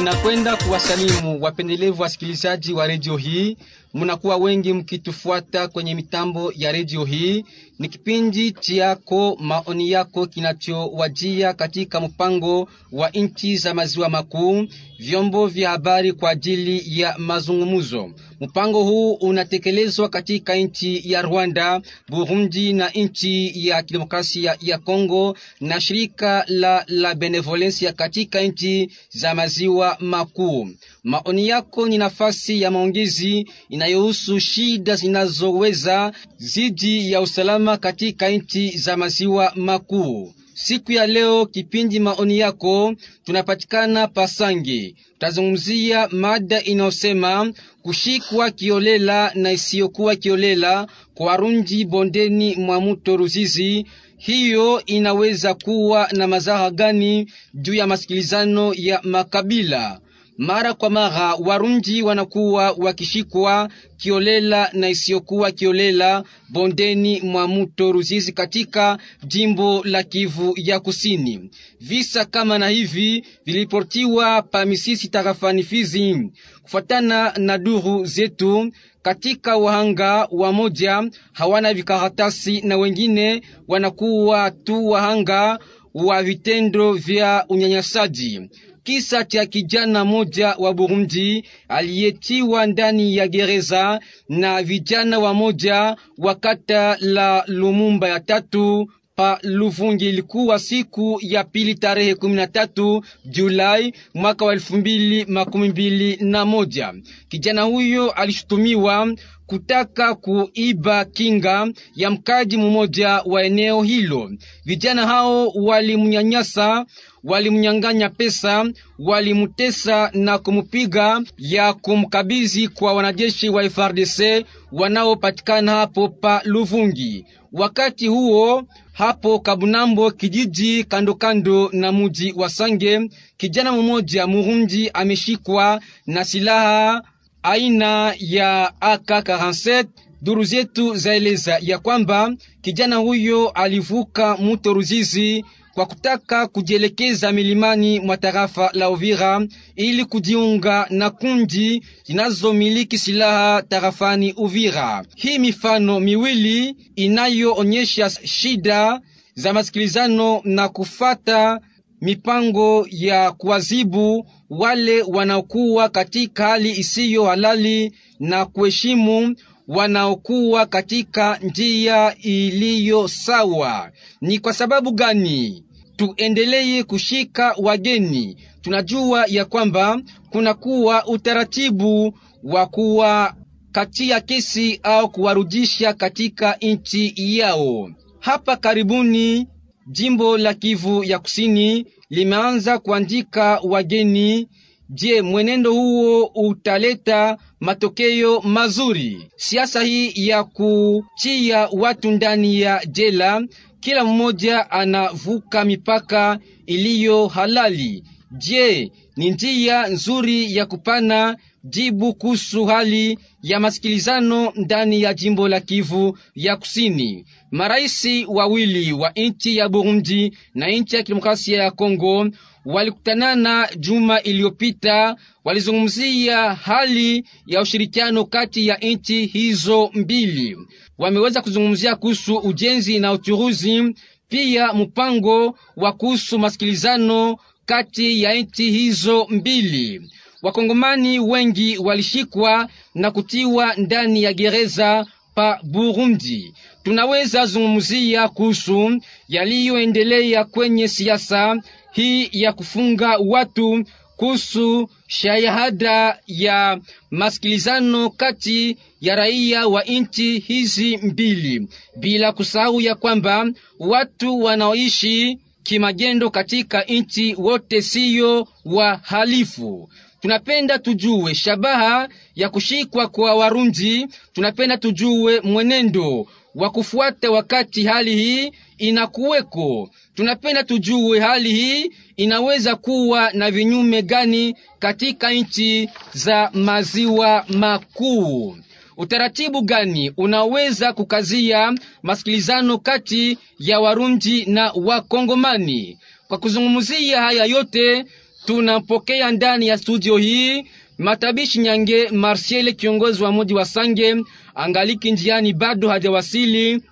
Ninakwenda kuwasalimu wapendelevu wasikilizaji wa redio hii. Munakuwa wengi mkitufuata kwenye mitambo ya redio hii. Ni kipindi chiyako maoni yako kinachowajia katika mpango wa nchi za maziwa makuu, vyombo vya habari kwa ajili ya mazungumzo. Mpango huu unatekelezwa katika nchi ya Rwanda, Burundi na nchi ya kidemokrasia ya Kongo na shirika la la Benevolencia katika nchi za maziwa makuu. Maoni yako ni nafasi ya maongezi inayohusu shida zinazoweza zidi ya usalama katika nchi za maziwa makuu. Siku ya leo kipindi maoni yako tunapatikana Pasange. Tutazungumzia mada inayosema kushikwa kiolela na isiyokuwa kiolela kwa Warundi bondeni mwa muto Ruzizi. Hiyo inaweza kuwa na madhara gani juu ya masikilizano ya makabila? Mara kwa mara Warundi wanakuwa wakishikwa kiolela na isiyokuwa kiolela bondeni mwa mto Ruzizi katika jimbo la Kivu ya Kusini. Visa kama na hivi viliportiwa pa Misisi tarafani Fizi. Kufuatana na duru zetu, katika wahanga wa moja hawana vikaratasi na wengine wanakuwa tu wahanga wa vitendo vya unyanyasaji. Kisa cha kijana moja wa Burundi aliyetiwa ndani ya gereza na vijana wa moja wa kata la Lumumba ya tatu pa Luvungi. Ilikuwa siku ya pili tarehe kumi na tatu Julai mwaka wa elfu mbili makumi mbili na moja. Kijana huyo alishutumiwa kutaka kuiba kinga ya mkaji mmoja wa eneo hilo. Vijana hao walimnyanyasa, walimnyang'anya pesa, walimutesa na kumupiga ya kumkabizi kwa wanajeshi wa FARDC wanaopatikana hapo pa Luvungi. Wakati huo hapo Kabunambo, kijiji kandokando kando na muji wa Sange, kijana mmoja Murundi ameshikwa na silaha aina ya AK47. Duru zetu zaeleza ya kwamba kijana huyo alivuka mto Ruzizi kwa kutaka kujielekeza milimani mwa tarafa la Uvira ili kujiunga na kundi zinazomiliki silaha tarafani Uvira. Hii mifano miwili inayoonyesha shida za masikilizano na kufata mipango ya kuwazibu wale wanaokuwa katika hali isiyo halali na kuheshimu wanaokuwa katika njia iliyo sawa. Ni kwa sababu gani tuendelee kushika wageni? Tunajua ya kwamba kunakuwa utaratibu wa kuwakatia kesi au kuwarudisha katika nchi yao. Hapa karibuni jimbo la Kivu ya Kusini limeanza kuandika wageni. Je, mwenendo huo utaleta matokeo mazuri? Siasa hii ya kuchia watu ndani ya jela, kila mmoja anavuka mipaka iliyo halali. Je, ni njia nzuri ya kupana jibu kuhusu hali ya masikilizano ndani ya jimbo la Kivu ya Kusini. Maraisi wawili wa nchi ya Burundi na nchi ya Kidemokrasia ya Kongo walikutanana juma iliyopita, walizungumzia hali ya ushirikiano kati ya nchi hizo mbili. Wameweza kuzungumzia kuhusu ujenzi na uchuruzi, pia mpango wa kuhusu masikilizano kati ya nchi hizo mbili. Wakongomani wengi walishikwa na kutiwa ndani ya gereza pa Burundi. Tunaweza zungumzia kuhusu yaliyoendelea kwenye siasa hii ya kufunga watu kuhusu shahada ya masikilizano kati ya raia wa nchi hizi mbili, bila kusahau ya kwamba watu wanaoishi kimagendo katika nchi wote siyo wahalifu. Tunapenda tujue shabaha ya kushikwa kwa Warundi. Tunapenda tujue mwenendo wa kufuata wakati hali hii inakuweko. Tunapenda tujue hali hii inaweza kuwa na vinyume gani katika nchi za maziwa makuu. Utaratibu gani unaweza kukazia masikilizano kati ya Warundi na Wakongomani? Kwa kuzungumzia haya yote Tunampokea ndani ya studio hii Matabishi Nyange Marsiele, kiongozi wa mji wa Sange, angaliki njiani, bado hajawasili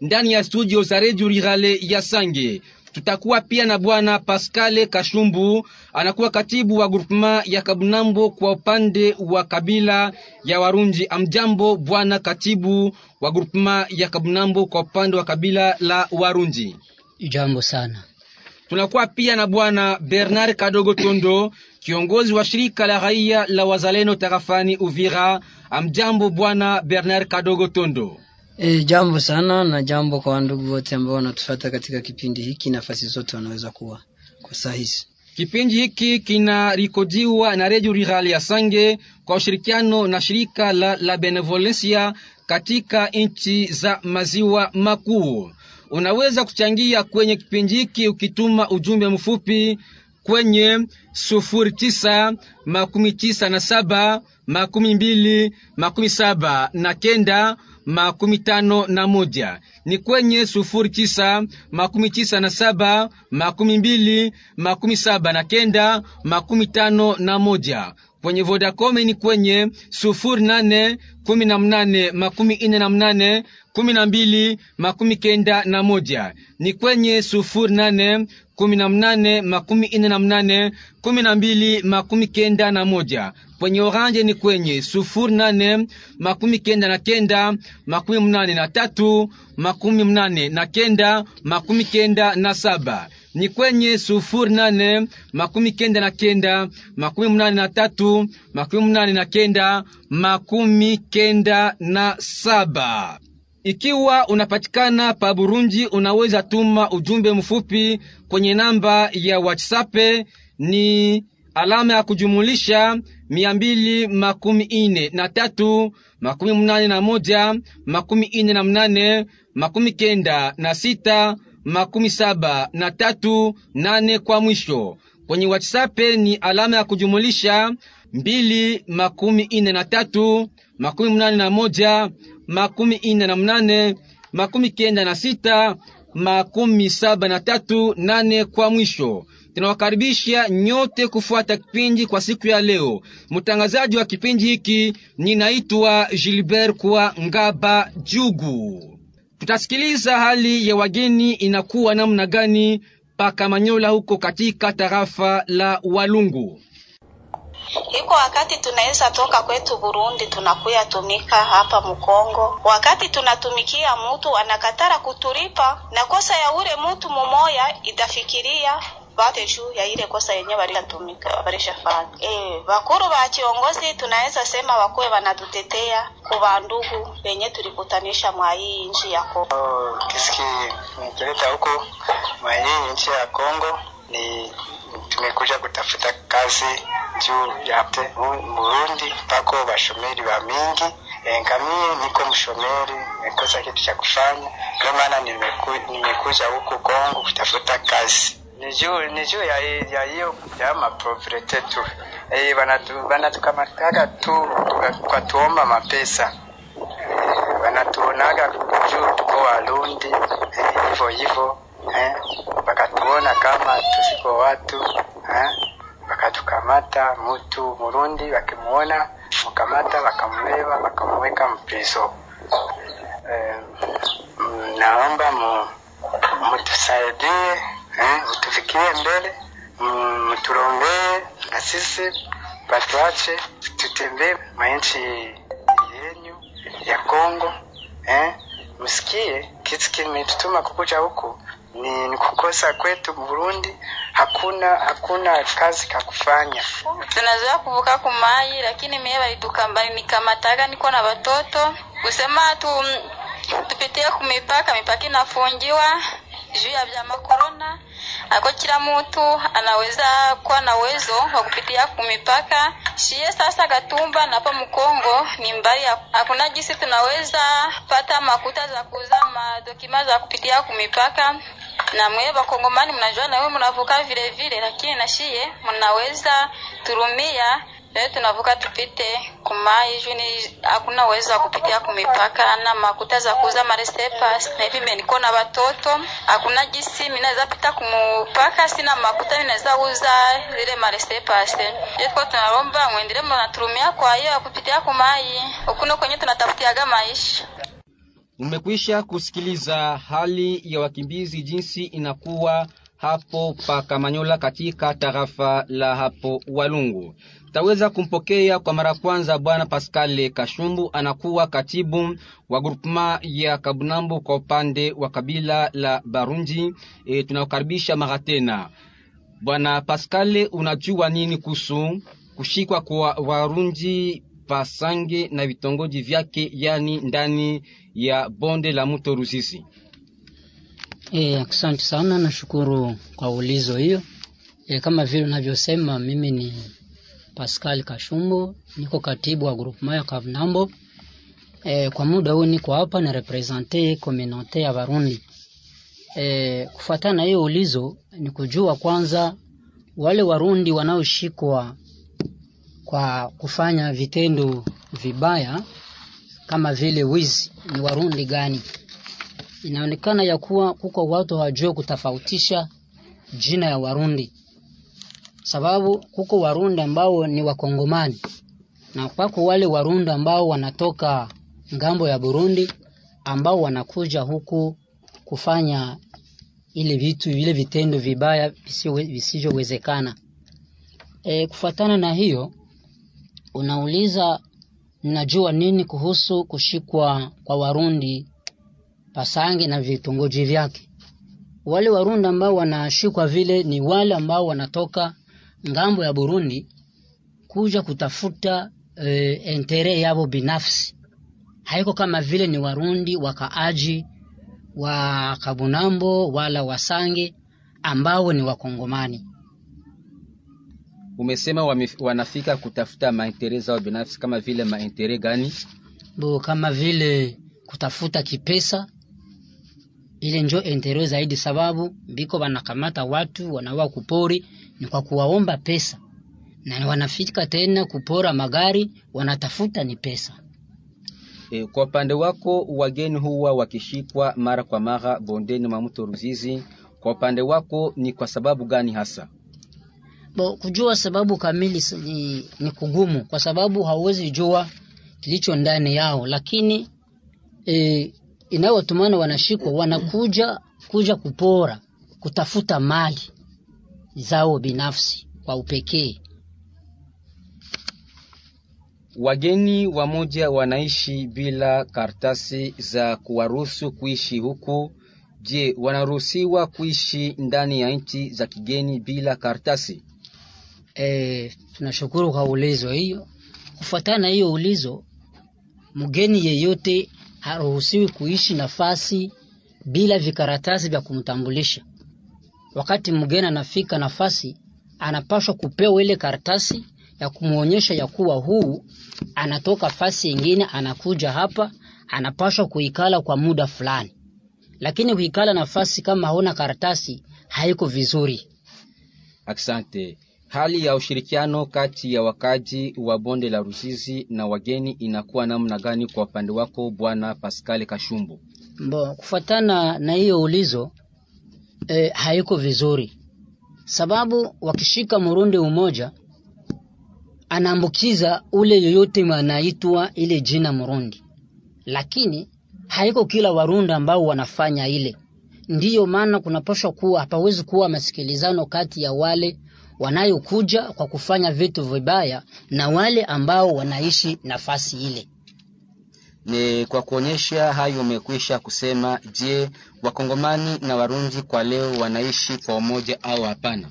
ndani ya studio za Radio Rurale ya Sange. Tutakuwa pia na bwana Pascale Kashumbu, anakuwa katibu wa grupema ya Kabunambo kwa upande wa kabila ya Warunji. Amjambo bwana katibu wa groupement ya Kabunambo kwa upande wa kabila la Warunji. Jambo sana. Tunakuwa pia na bwana Bernard Kadogo Tondo, kiongozi wa shirika la raia la wazalendo tarafani Uvira. Amjambo bwana Bernard Kadogo Tondo. E, jambo sana na jambo kwa ndugu wote ambao wanatufuata katika kipindi hiki, nafasi zote wanaweza kuwa kwa saa hizi. Kipindi hiki kinarikodiwa na Radio Rural ya Sange kwa ushirikiano na shirika la La Benevolencia katika nchi za maziwa makuu. Unaweza kuchangia kwenye kipindi hiki ukituma ujumbe mfupi kwenye sufuri tisa makumi tisa na saba makumi mbili makumi saba na kenda makumi tano na moja. Ni kwenye sufuri tisa makumi tisa na saba makumi mbili makumi saba na kenda makumi tano na moja. Kwenye Vodacom ni kwenye sufuri nane kumi na mnane makumi ine na mnane kumi na mbili makumi kenda na moja. Ni kwenye sufuri nane kumi na mnane makumi ine na mnane kumi na mbili makumi kenda na moja. Kwenye Oranje ni kwenye sufuri nane makumi kenda na kenda makumi mnane na tatu makumi mnane na kenda makumi kenda na saba ni kwenye sufuri nane makumi kenda na kenda makumi mnane na tatu makumi mnane na kenda makumi kenda na saba. Ikiwa unapatikana pa Burunji, unaweza tuma ujumbe mfupi kwenye namba ya WhatsApp ni alama ya kujumulisha mia mbili makumi ine na tatu makumi mnane na moja makumi ine na mnane makumi kenda na sita makumi saba na tatu nane kwa mwisho. Kwenye WhatsApp ni alama ya kujumulisha mbili makumi ine na tatu makumi mnane na moja makumi ine na mnane makumi kenda na sita makumi saba na tatu nane kwa mwisho. Tunawakaribisha nyote kufuata kipindi kwa siku ya leo. Mtangazaji wa kipindi hiki ninaitwa Gilbert kwa Ngaba Jugu. Tutasikiliza hali ya wageni inakuwa namna gani paka Manyola huko katika tarafa la Walungu. Iko wakati tunaweza toka kwetu Burundi tunakuya tumika hapa Mkongo, wakati tunatumikia mutu anakatara kuturipa na kosa ya ule mutu mumoya itafikiria bate shu ya ile kosa yenye balishatumika balishafanya. Eh, bakuru ba kiongozi tunaweza sema wakuwe wanatutetea kwa ndugu wenye tulikutanisha mwa hii nchi ya Kongo. Oh, kisiki nikileta huko mwa hii nchi ya Kongo ni tumekuja kutafuta kazi juu ya Burundi pako bashomeri ba mingi e, ngamie niko mshomeri nikosa kitu cha kufanya, ndio maana nimeku, nimekuja huku Kongo kutafuta kazi ni juu ni juu ya hiyo ya mapropriete tu. Eh, banatu banatukamataga tu kwa tuomba mapesa. Eh, banatuonaga juu tuko Warundi. Eh, hivyo eh, kama tusiko watu. Eh, bakatukamata mtu Murundi, wakimuona mukamata, wakamubeba wakamweka mpiso. eh, naomba mu, mutusaidie eh, tufikirie mbele mturombee na sisi batuache tutembee mainchi yenyu ya Kongo. Eh, msikie kitu kimetutuma kukuja huku. Ni, ni kukosa kwetu Burundi, hakuna hakuna kazi ka kufanya. Tunazoea kuvuka kumai, lakini mie walitukambani nikamataga, niko na watoto. Kusema tu tupitie kumipaka, mipaka inafungiwa juu ya vyama korona ako kila mtu anaweza kuwa na uwezo wa kupitia kumipaka. shiye. sasa katumba na hapa Mkongo ni mbali, hakuna jinsi tunaweza pata makuta za kuuza madokima za kupitia kumipaka na mwe bakongomani mnajua nawe mnavuka vile vile, lakini na shie mnaweza turumia leo tunavuka tupite kuma juu ni hakuna uwezo wa kupitia kumipaka na makuta za kuuza maresepas na hivi meniko na watoto hakuna jisi minaweza naweza pita kumupaka sina makuta minaweza uza zile maresepas Yetuko tunaromba mwendele mnaturumia kwa hiyo kupitia kumai ukuno kwenye tunatafutiaga maisha. Umekwisha kusikiliza hali ya wakimbizi jinsi inakuwa hapo pa Kamanyola katika tarafa la hapo Walungu. Taweza kumpokea kwa mara kwanza bwana Pascal Kashumbu, anakuwa katibu wa grupema ya Kabunambo kwa upande wa kabila la Barunji. E, tunakukaribisha mara tena bwana Pascal, unajua nini kuhusu kushikwa kwa Warundi Pasange na vitongoji vyake, yani ndani ya bonde la mto Ruzizi? E, asante sana, nashukuru kwa ulizo hiyo. E, kama vile unavyosema mimi ni Pascal Kashumbo, niko katibu wa groupement ya Kavnambo. E, kwa muda huu niko hapa na represente communauté ya Barundi. E, kufuatana na hiyo ulizo ni kujua kwanza wale Warundi wanaoshikwa kwa kufanya vitendo vibaya kama vile wizi ni Warundi gani? Inaonekana ya kuwa kuko watu hawajue kutofautisha jina ya Warundi, sababu kuko Warundi ambao ni Wakongomani na kwako wale Warundi ambao wanatoka ng'ambo ya Burundi ambao wanakuja huku kufanya ile vitu vile vitendo vibaya visivyowezekana. E, kufuatana na hiyo unauliza ninajua nini kuhusu kushikwa kwa Warundi Pasange na vitongoji vyake. Wale Warundi ambao wanashikwa vile ni wale ambao wanatoka ng'ambo ya Burundi kuja kutafuta e, entere yao binafsi. Haiko kama vile ni Warundi wakaaji wa Kabunambo wala Wasange ambao ni Wakongomani. Umesema wanafika kutafuta maentere zao binafsi, kama vile maentere gani? Bo, kama vile kutafuta kipesa, ile njo entere zaidi, sababu biko wanakamata watu wanawa kupori ni kwa kuwaomba pesa, na wanafika tena kupora magari, wanatafuta ni pesa. E, kwa upande wako wageni huwa wakishikwa mara kwa mara bondeni mwa mto Ruzizi. Kwa upande wako ni kwa sababu gani hasa? Bo, kujua sababu kamili ni, ni kugumu kwa sababu hauwezi jua kilicho ndani yao, lakini e, inayotumana wanashikwa wanakuja kuja kupora kutafuta mali zao binafsi kwa upekee. Wageni wamoja wanaishi bila karatasi za kuwaruhusu kuishi huku. Je, wanaruhusiwa kuishi ndani ya nchi za kigeni bila karatasi? E, tunashukuru kwa ulizo hiyo. Kufuatana na hiyo ulizo, mgeni yeyote haruhusiwi kuishi nafasi bila vikaratasi vya kumtambulisha. Wakati mgeni anafika nafasi, anapaswa kupewa ile karatasi ya kumwonyesha ya kuwa huu anatoka fasi ingine, anakuja hapa, anapaswa kuikala kwa muda fulani. Lakini kuikala nafasi kama hauna karatasi haiko vizuri. Asante. Hali ya ushirikiano kati ya wakaji wa bonde la rusizi na wageni inakuwa namna gani kwa upande wako Bwana Pascal Kashumbu? Mbo, kufuatana na hiyo ulizo e, haiko vizuri, sababu wakishika Murundi umoja anaambukiza ule yoyote anaitwa ile jina Murundi, lakini haiko kila Warundi ambao wanafanya ile. Ndiyo maana kunapashwa kuwa hapawezi kuwa masikilizano kati ya wale wanayokuja kwa kufanya vitu vibaya na wale ambao wanaishi nafasi ile. Ni kwa kuonyesha hayo umekwisha kusema. Je, wakongomani na warundi kwa leo wanaishi kwa umoja au hapana?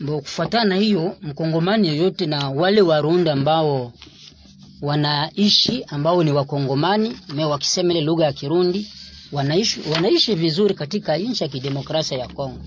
Bo, kufuatana na hiyo, mkongomani yoyote na wale warundi ambao wanaishi ambao ni wakongomani me wakisema ile lugha ya Kirundi wanaishi, wanaishi vizuri katika nchi ya kidemokrasia ya Kongo.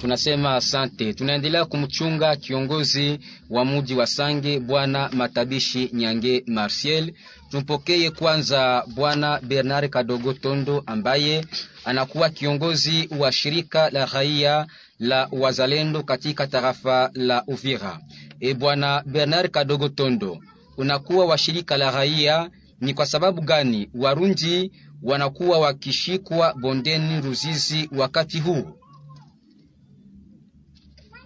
Tunasema asante. Tunaendelea kumchunga kiongozi wa muji wa Sange bwana Matabishi Nyange Martial. Tumpokee kwanza bwana Bernard Kadogo Tondo ambaye anakuwa kiongozi wa shirika la raia la wazalendo katika tarafa la Uvira. E bwana Bernard Kadogo Tondo, unakuwa wa shirika la raia, ni kwa sababu gani Warundi wanakuwa wakishikwa bondeni Ruzizi wakati huu?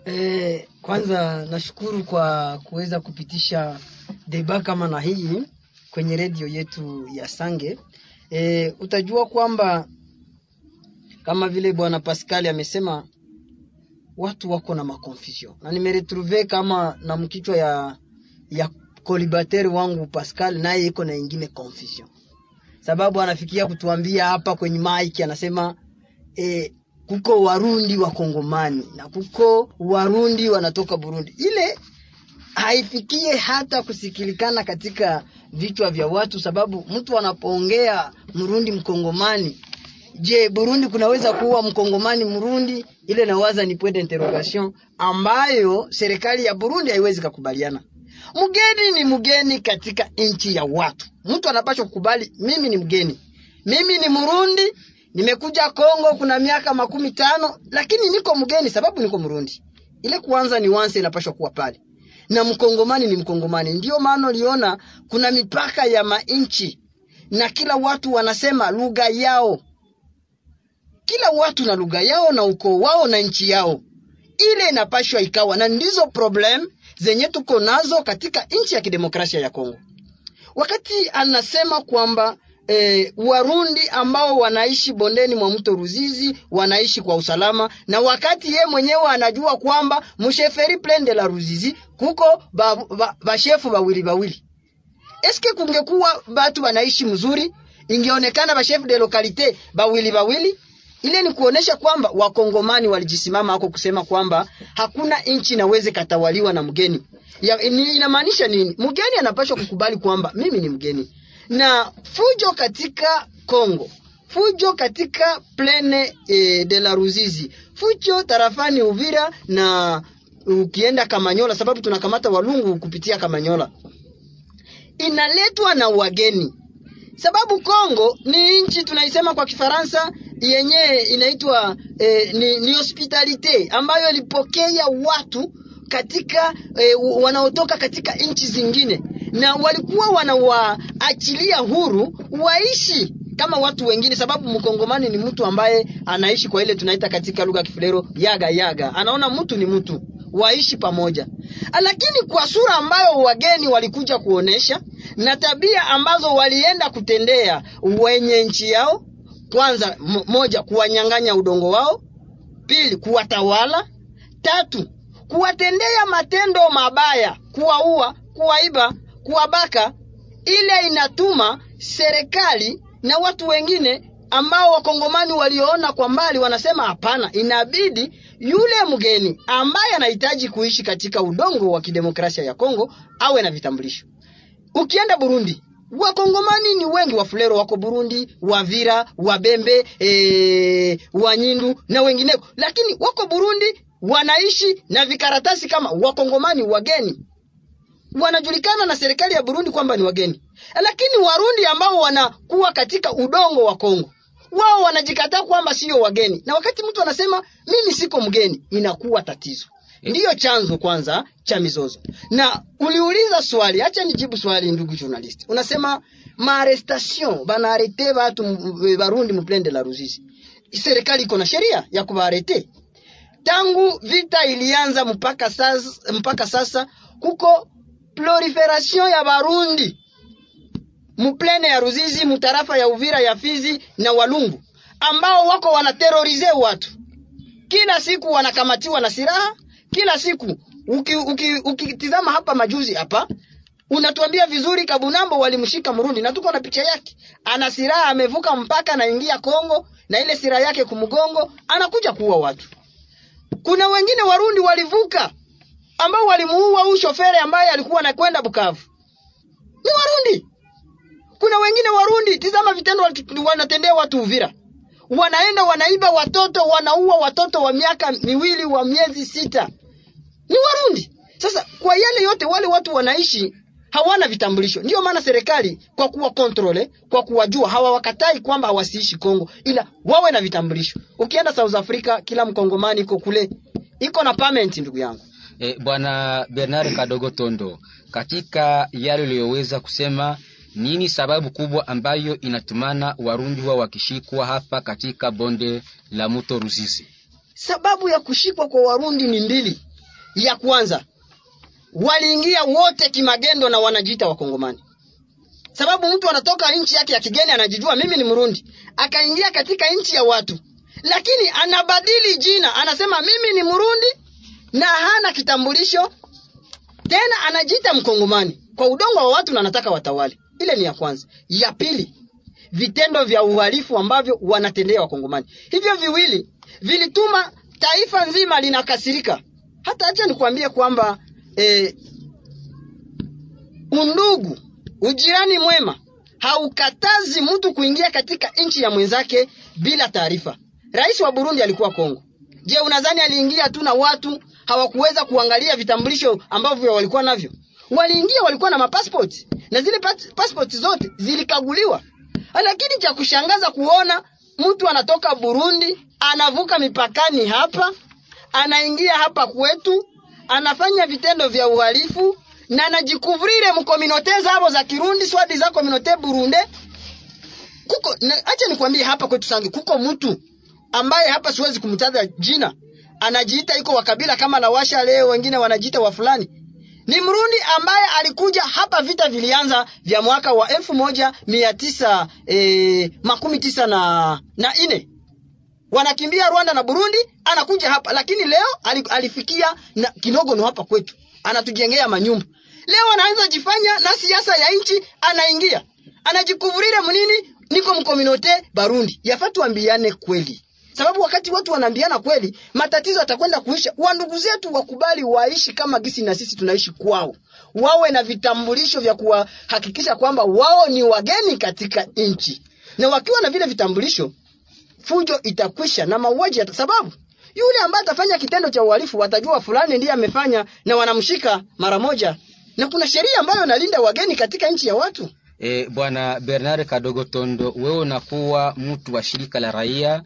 E, kwanza nashukuru kwa kuweza kupitisha deba kama na hii kwenye redio yetu ya Sange. E, utajua kwamba kama vile bwana Pascal amesema watu wako na makonfusion na nimeretrouve kama na mkichwa ya ya kolibateri wangu Pascal naye iko na ingine confusion, sababu anafikia kutuambia hapa kwenye maiki anasema e, kuko Warundi wa Kongomani na kuko Warundi wanatoka Burundi. Ile haifikie hata kusikilikana katika vichwa vya watu, sababu mtu anapoongea Mrundi Mkongomani, je, Burundi kunaweza kuwa Mkongomani Mrundi? Ile nawaza ni point interrogation ambayo serikali ya Burundi haiwezi kukubaliana. Mgeni ni mgeni katika nchi ya watu. Mtu anapaswa kukubali, mimi ni mgeni, mimi ni Mrundi, nimekuja Kongo kuna miaka makumi tano, lakini niko mgeni sababu niko Mrundi. Ile kwanza ni wanse inapaswa kuwa pale, na mkongomani ni mkongomani. Ndio maana uliona kuna mipaka ya mainchi na kila watu wanasema lugha yao, kila watu na lugha yao na ukoo wao na nchi yao. Ile inapashwa ikawa, na ndizo problem zenye tuko nazo katika nchi ya kidemokrasia ya Kongo. Wakati anasema kwamba e, Warundi ambao wanaishi bondeni mwa mto Ruzizi wanaishi kwa usalama, na wakati ye mwenyewe anajua kwamba msheferi plaine de la Ruzizi kuko bashefu ba, ba bawili bawili. Eske kungekuwa batu wanaishi mzuri, ingeonekana bashefu de lokalite bawili bawili? Ile ni kuonesha kwamba wakongomani walijisimama hako kusema kwamba hakuna nchi inaweze katawaliwa na mgeni. Ya, inamaanisha nini? Mgeni anapaswa kukubali kwamba mimi ni mgeni na fujo katika Kongo, fujo katika plene e, de la Ruzizi, fujo tarafani Uvira na ukienda Kamanyola, sababu tunakamata Walungu kupitia Kamanyola, inaletwa na wageni, sababu Kongo ni nchi tunaisema kwa Kifaransa yenye inaitwa e, ni, ni hospitalite ambayo ilipokea watu katika e, wanaotoka katika nchi zingine na walikuwa wanawaachilia huru waishi kama watu wengine, sababu mkongomani ni mtu ambaye anaishi kwa ile tunaita katika lugha ya Kifulero yaga yaga, anaona mtu ni mtu, waishi pamoja. Lakini kwa sura ambayo wageni walikuja kuonesha na tabia ambazo walienda kutendea wenye nchi yao, kwanza moja, kuwanyang'anya udongo wao; pili, kuwatawala; tatu, kuwatendea matendo mabaya, kuwaua, kuwaiba kuwabaka. Ile inatuma serikali na watu wengine ambao wakongomani walioona kwa mbali wanasema hapana, inabidi yule mgeni ambaye anahitaji kuishi katika udongo wa kidemokrasia ya Kongo awe na vitambulisho. Ukienda Burundi, wakongomani ni wengi, wafulero wako Burundi, wavira, wabembe, ee, wanyindu na wengineko, lakini wako Burundi wanaishi na vikaratasi kama wakongomani wageni wanajulikana na serikali ya Burundi kwamba ni wageni, lakini Warundi ambao wanakuwa katika udongo wa Kongo wao wanajikataa kwamba sio wageni, na wakati mtu anasema mimi siko mgeni, inakuwa tatizo. Ndiyo chanzo kwanza cha mizozo. Na uliuliza swali, acha nijibu swali, ndugu journalist. Unasema maarestation banaarete watu Barundi muplende la Ruzizi, serikali iko na sheria ya kubaarete tangu vita ilianza mpaka sasa, mpaka sasa kuko proliferation ya Barundi muplene ya Ruzizi, mutarafa ya Uvira, ya Fizi na Walungu, ambao wako wanaterorize watu kila siku, wanakamatiwa na silaha kila siku. Ukitizama uki, uki, hapa majuzi hapa unatuambia vizuri, Kabunambo walimshika Mrundi na tuko na picha yake, ana silaha, amevuka mpaka, naingia Kongo na ile silaha yake kumgongo, anakuja kuua watu. Kuna wengine Warundi walivuka ambao walimuua huyu shofere ambaye alikuwa anakwenda Bukavu, ni Warundi. Kuna wengine Warundi, tizama vitendo wanatendea watu Uvira, wanaenda wanaiba watoto, wanaua watoto wa miaka miwili wa miezi sita, ni Warundi. Sasa kwa yale yote, wale watu wanaishi hawana vitambulisho. Ndiyo maana serikali kwa kuwa kontrole, kwa kuwajua, hawawakatai kwamba hawasiishi Kongo, ila wawe na vitambulisho. Ukienda South Africa, kila mkongomani iko kule iko na permit ndugu yangu E, Bwana Bernard Kadogo Tondo, katika yale uliyoweza kusema, nini sababu kubwa ambayo inatumana Warundi wa wakishikwa hapa katika bonde la mto Ruzizi? sababu ya kushikwa kwa warundi ni mbili ya kwanza waliingia wote kimagendo na wanajiita wakongomani sababu mtu anatoka nchi yake ya kigeni anajijua mimi ni mrundi akaingia katika nchi ya watu lakini anabadili jina anasema mimi ni mrundi na hana kitambulisho. Tena anajiita mkongomani. Kwa udongo wa watu na anataka watawale. Ile ni ya kwanza. Ya pili vitendo vya uhalifu ambavyo wanatendea wakongomani. Hivyo viwili vilituma taifa nzima linakasirika. Hata acha nikuambie kwamba eh, undugu ujirani mwema haukatazi mtu kuingia katika nchi ya mwenzake bila taarifa. Rais wa burundi alikuwa kongo. Je unadhani aliingia tu na watu hawakuweza kuangalia vitambulisho ambavyo walikuwa navyo. Waliingia walikuwa na mapassport na zile pas- passport zote zilikaguliwa. Lakini cha kushangaza kuona mtu anatoka burundi anavuka mipakani hapa anaingia hapa kwetu anafanya vitendo vya uhalifu na anajikuvrire mukominote zabo za kirundi swadi za kominote burunde. Kuko acha nikwambie hapa kwetu sangi kuko mtu ambaye hapa siwezi kumtaja jina anajiita iko wakabila kama la washa leo wengine wanajiita wa fulani. Ni mrundi ambaye alikuja hapa vita vilianza vya mwaka wa elfu moja mia tisa e, makumi tisa na, na ine. Wanakimbia Rwanda na Burundi, anakuja hapa, lakini leo ali- alifikia na Kinogono hapa kwetu, anatujengea manyumba. Leo anaanza jifanya na siasa ya nchi, anaingia. Anajikuvurira mnini, niko mkominote Barundi. Yafaa tuambiane kweli, sababu wakati watu wanaambiana kweli, matatizo yatakwenda kuisha. Wandugu zetu wakubali waishi kama gisi na sisi tunaishi kwao, wawe na vitambulisho vya kuwahakikisha kwamba wao ni wageni katika nchi, na wakiwa na vile vitambulisho fujo itakwisha na mauaji ya sababu yule ambaye atafanya kitendo cha uhalifu watajua fulani ndiye amefanya na wanamshika mara moja, na kuna sheria ambayo inalinda wageni katika nchi ya watu. E, Bwana Bernard Kadogo Tondo, wewe unakuwa mtu wa shirika la raia,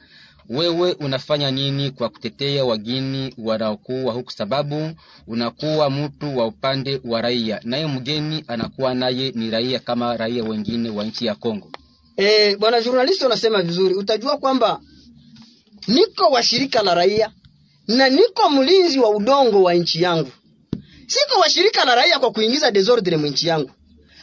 wewe unafanya nini kwa kutetea wageni wanaokuwa huku, sababu unakuwa mtu wa upande wa raia, naye mgeni anakuwa naye ni raia kama raia wengine wa nchi ya Kongo. E, bwana journalist unasema vizuri, utajua kwamba niko wa shirika la raia na niko mlinzi wa udongo wa nchi yangu. Siko wa shirika la raia kwa kuingiza desordre mwinchi yangu.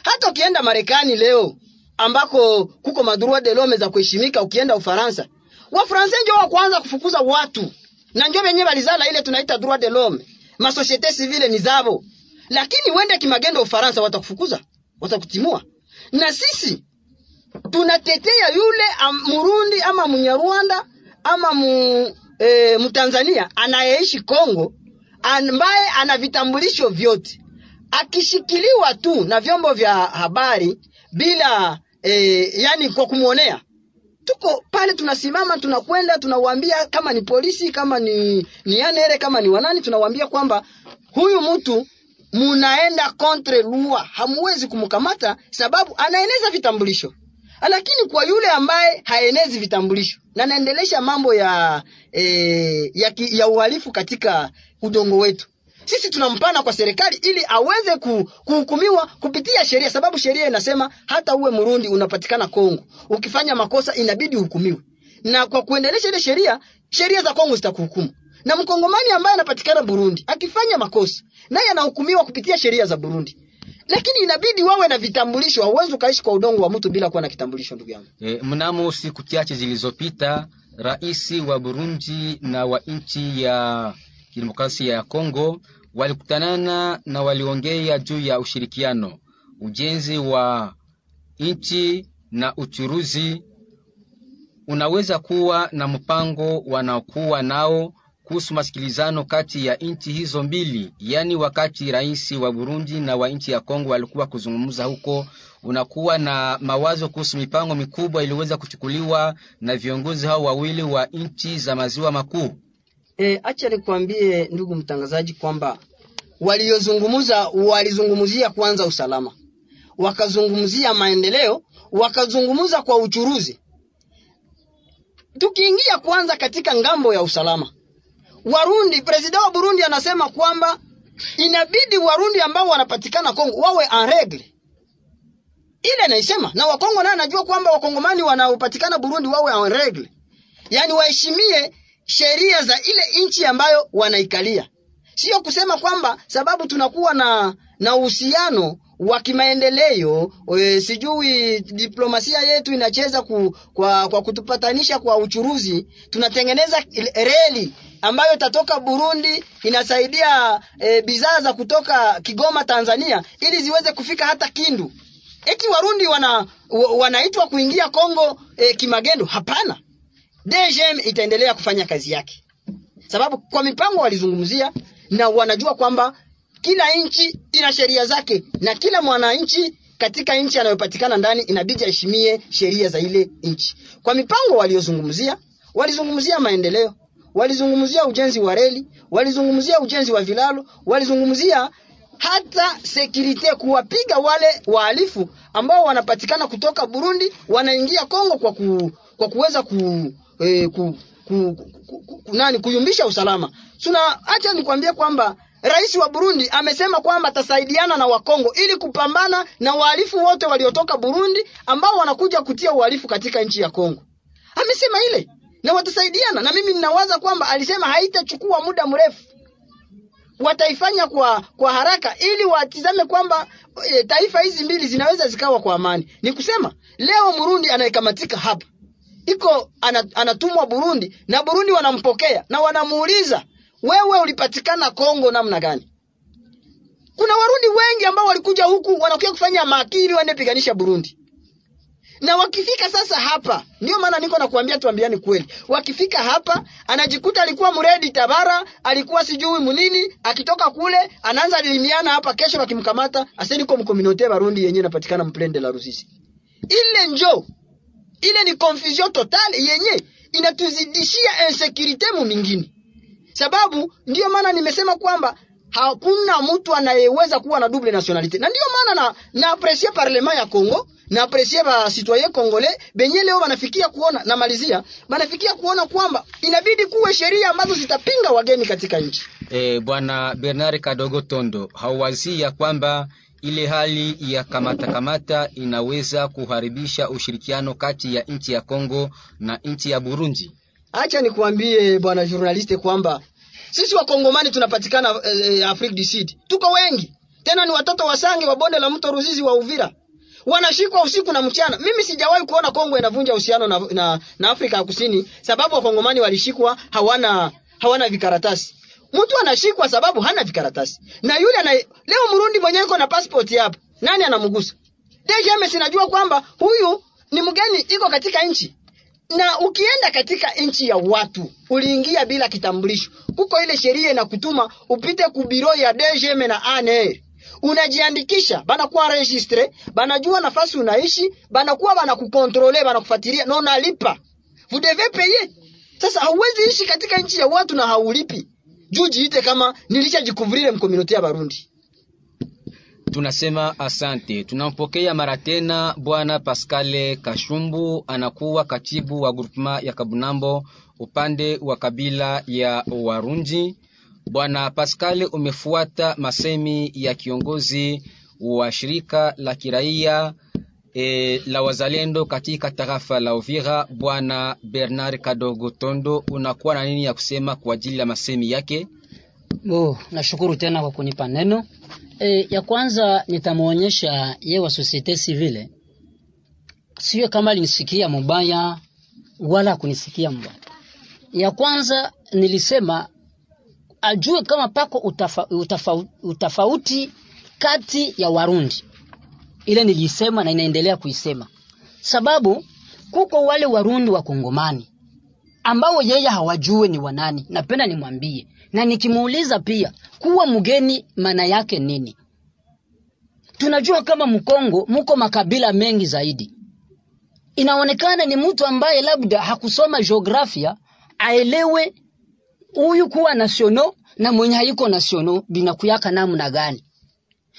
Hata ukienda Marekani leo ambako kuko madroit de l'homme za kuheshimika, ukienda Ufaransa, Wafransa ndio wa kwanza kufukuza watu na ndio wenyewe walizala ile tunaita droit de l'homme. Ma société civile ni zabo, lakini wende kimagendo Ufaransa, watakufukuza watakutimua. Na sisi tunatetea yule Murundi ama Munyarwanda ama mu, e, Mtanzania anayeishi Kongo ambaye ana vitambulisho vyote akishikiliwa tu na vyombo vya habari bila e, yani kwa kumwonea tuko pale tunasimama tunakwenda tunawaambia kama ni polisi kama ni ni yanere kama ni wanani tunawaambia kwamba huyu mtu munaenda contre lua hamuwezi kumkamata sababu anaeneza vitambulisho. Lakini kwa yule ambaye haenezi vitambulisho na naendelesha mambo ya e, ya, ki, ya uhalifu katika udongo wetu sisi tunampana kwa serikali ili aweze ku, kuhukumiwa kupitia sheria, sababu sheria inasema hata uwe Murundi unapatikana Kongo, ukifanya makosa inabidi uhukumiwe. Na kwa kuendelesha ile sheria, sheria za Kongo zitakuhukumu. Na mkongomani ambaye anapatikana Burundi akifanya makosa, naye anahukumiwa kupitia sheria za Burundi. Lakini inabidi wawe na vitambulisho. Hauwezi ukaishi kwa udongo wa mtu bila kuwa na kitambulisho, ndugu yangu. E, mnamo siku chache zilizopita rais wa Burundi na wa nchi ya kidemokrasia ya Kongo walikutanana na waliongea juu ya ushirikiano, ujenzi wa nchi na uchuruzi. Unaweza kuwa na mpango wanaokuwa nao kuhusu masikilizano kati ya nchi hizo mbili, yaani wakati rais wa Burundi na wa nchi ya Kongo walikuwa kuzungumza huko, unakuwa na mawazo kuhusu mipango mikubwa iliyoweza kuchukuliwa na viongozi hao wawili wa nchi za maziwa makuu. E, acha nikwambie ndugu mtangazaji kwamba waliozungumza walizungumzia kwanza usalama, wakazungumzia maendeleo, wakazungumza kwa uchuruzi. Tukiingia kwanza katika ng'ambo ya usalama, Warundi, president wa Burundi anasema kwamba inabidi Warundi ambao wanapatikana Kongo wawe en regle. Ile naisema na Wakongo naye anajua kwamba Wakongomani wanaopatikana Burundi wawe en regle, yaani waheshimie sheria za ile nchi ambayo wanaikalia, sio kusema kwamba sababu tunakuwa na na uhusiano wa kimaendeleo e, sijui diplomasia yetu inacheza ku, kwa, kwa kutupatanisha kwa uchuruzi, tunatengeneza reli ambayo itatoka Burundi inasaidia e, bidhaa za kutoka Kigoma Tanzania ili ziweze kufika hata Kindu. Eti Warundi wana wanaitwa kuingia Kongo e, kimagendo? Hapana, DGM itaendelea kufanya kazi yake, sababu kwa mipango walizungumzia na wanajua kwamba kila nchi ina sheria zake na kila mwananchi katika nchi anayopatikana ndani inabidi aheshimie sheria za ile nchi. Kwa mipango waliozungumzia, walizungumzia maendeleo, walizungumzia ujenzi wa reli, walizungumzia ujenzi wa vilalo, walizungumzia hata sekirite, kuwapiga wale wahalifu ambao wanapatikana kutoka Burundi wanaingia Kongo kwa ku, kwa kuweza ku, eh, ku, ku, ku, ku, ku, nani kuyumbisha usalama. Tuna acha nikwambie kwamba Rais wa Burundi amesema kwamba atasaidiana na Wakongo ili kupambana na wahalifu wote waliotoka Burundi ambao wanakuja kutia uhalifu katika nchi ya Kongo. Amesema ile na watasaidiana, na mimi ninawaza kwamba alisema haitachukua muda mrefu, wataifanya kwa kwa haraka ili watizame kwamba e, taifa hizi mbili zinaweza zikawa kwa amani. Ni kusema leo Murundi anayekamatika hapa iko anatumwa Burundi na Burundi wanampokea na wanamuuliza wewe ulipatikana Kongo namna gani? Kuna Warundi wengi ambao walikuja huku wanakuja kufanya makiri waende piganisha Burundi, na wakifika sasa hapa, ndio maana niko nakuambia, tuambiane kweli, wakifika hapa anajikuta alikuwa mredi Tabara, alikuwa sijui munini, akitoka kule anaanza limiana hapa, kesho wakimkamata aseni kwa mkominote Barundi yenyewe inapatikana mplende la Rusisi. Ile njo ile ni confusion total yenye inatuzidishia insecurity mu mingine sababu ndiyo maana nimesema kwamba hakuna mtu anayeweza kuwa na double nationalite, na ndiyo maana na na parlema parlement ya Congo na apresie ba citoyen congolais benye leo banafikia kuona na malizia, banafikia kuona kwamba inabidi kuwe sheria ambazo zitapinga wageni katika nchi. Eh, Bwana Bernard Kadogo Tondo, hauwazia kwamba ile hali ya kamata kamata inaweza kuharibisha ushirikiano kati ya nchi ya Kongo na nchi ya Burundi? Acha nikuambie bwana journaliste kwamba sisi wakongomani tunapatikana eh, Afrika du tuko wengi tena, ni watoto wasange wa bonde la mto Ruzizi wa Uvira, wanashikwa usiku na mchana. Mimi sijawahi kuona Kongo inavunja uhusiano na, na, na Afrika ya Kusini sababu wakongomani walishikwa hawana hawana vikaratasi. Mtu anashikwa sababu hana vikaratasi, na yule ana leo Murundi mwenyewe iko na passport hapa, nani anamgusa? DGMS sinajua kwamba huyu ni mgeni, iko katika nchi. Na ukienda katika nchi ya watu uliingia bila kitambulisho, kuko ile sheria inakutuma upite kubiro ya DGM na ANR, unajiandikisha, banakuwa registre, banajua nafasi unaishi, banakuwa banakukontrole, banakufuatilia na unalipa, vous devez payer. Sasa hauwezi ishi katika nchi ya watu na haulipi, juu jiite kama nilishajikuvurire mkomunote ya Barundi. Tunasema asante. Tunampokea mara tena bwana Pascale Kashumbu, anakuwa katibu wa grupema ya Kabunambo upande wa kabila ya Warundi. Bwana Pascale, umefuata masemi ya kiongozi wa shirika la kiraia e, la wazalendo katika tarafa la Uvira, bwana Bernard Kadogo Tondo, unakuwa na nini ya kusema kwa ajili ya masemi yake? Oh, nashukuru tena kwa kunipa neno. E, ya kwanza nitamwonyesha ye wa societe civile, sio kama alinisikia mubaya wala kunisikia mbaya. Ya kwanza nilisema ajue kama pako utafa, utafa, utafauti kati ya Warundi. Ile nilisema na inaendelea kuisema, sababu kuko wale Warundi wa Kongomani ambao yeye hawajue ni wanani. Napenda nimwambie na nikimuuliza pia kuwa mgeni maana yake nini. Tunajua kama Mkongo muko makabila mengi zaidi. Inaonekana ni mtu ambaye labda hakusoma jiografia aelewe huyu kuwa nasiono na mwenye haiko nasiono binakuyaka namna gani.